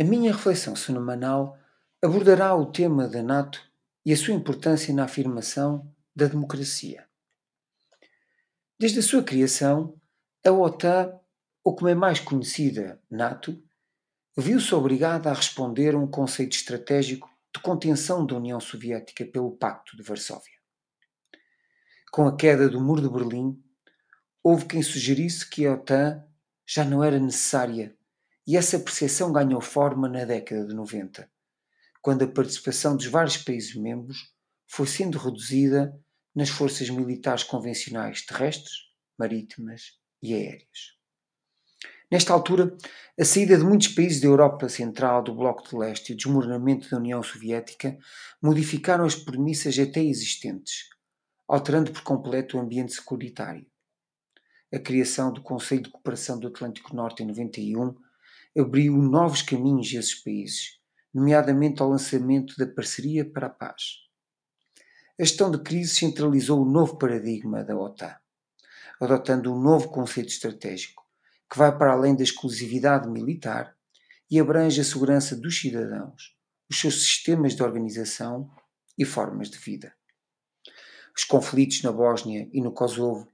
A minha reflexão semanal abordará o tema da NATO e a sua importância na afirmação da democracia. Desde a sua criação, a OTAN, ou como é mais conhecida, NATO, viu-se obrigada a responder a um conceito estratégico de contenção da União Soviética pelo Pacto de Varsóvia. Com a queda do Muro de Berlim, houve quem sugerisse que a OTAN já não era necessária e essa percepção ganhou forma na década de 90, quando a participação dos vários países membros foi sendo reduzida nas forças militares convencionais terrestres, marítimas e aéreas. Nesta altura, a saída de muitos países da Europa Central do Bloco de Leste e o desmoronamento da União Soviética modificaram as premissas até existentes, alterando por completo o ambiente securitário. A criação do Conselho de Cooperação do Atlântico Norte em 91 abriu novos caminhos a esses países, nomeadamente ao lançamento da Parceria para a Paz. A gestão de crise centralizou o novo paradigma da OTAN, adotando um novo conceito estratégico que vai para além da exclusividade militar e abrange a segurança dos cidadãos, os seus sistemas de organização e formas de vida. Os conflitos na Bósnia e no Kosovo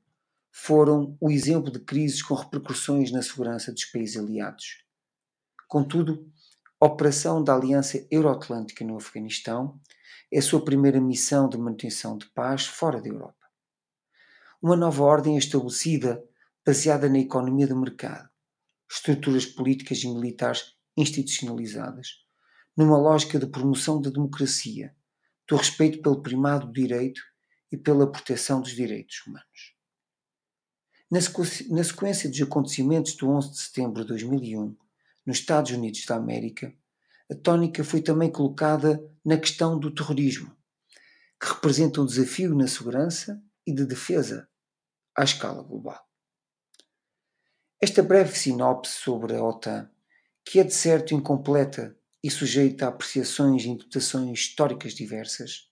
foram o exemplo de crises com repercussões na segurança dos países aliados. Contudo, a operação da Aliança Euroatlântica no Afeganistão é a sua primeira missão de manutenção de paz fora da Europa. Uma nova ordem é estabelecida baseada na economia de mercado, estruturas políticas e militares institucionalizadas, numa lógica de promoção da democracia, do respeito pelo primado do direito e pela proteção dos direitos humanos. Na sequência dos acontecimentos do 11 de setembro de 2001, nos Estados Unidos da América, a tónica foi também colocada na questão do terrorismo, que representa um desafio na segurança e de defesa à escala global. Esta breve sinopse sobre a OTAN, que é de certo incompleta e sujeita a apreciações e interpretações históricas diversas,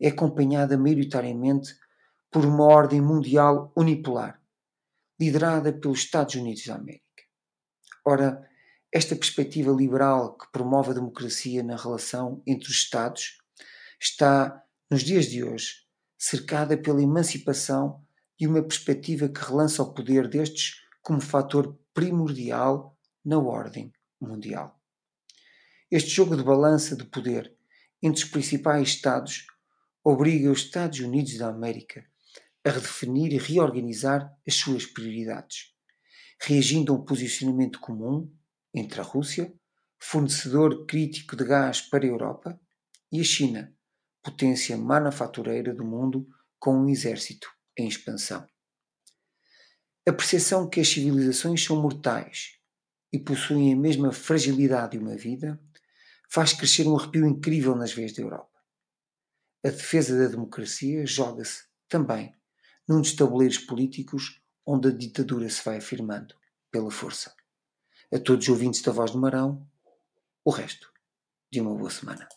é acompanhada maioritariamente por uma ordem mundial unipolar, liderada pelos Estados Unidos da América. Ora, esta perspectiva liberal que promove a democracia na relação entre os Estados está, nos dias de hoje, cercada pela emancipação e uma perspectiva que relança o poder destes como fator primordial na ordem mundial. Este jogo de balança de poder entre os principais Estados obriga os Estados Unidos da América a redefinir e reorganizar as suas prioridades, reagindo a um posicionamento comum entre a Rússia, fornecedor crítico de gás para a Europa, e a China, potência manufatureira do mundo com um exército em expansão. A percepção que as civilizações são mortais e possuem a mesma fragilidade de uma vida faz crescer um arrepio incrível nas veias da Europa. A defesa da democracia joga-se também num dos tabuleiros políticos onde a ditadura se vai afirmando pela força. A todos os ouvintes da Voz do Marão, o resto de uma boa semana.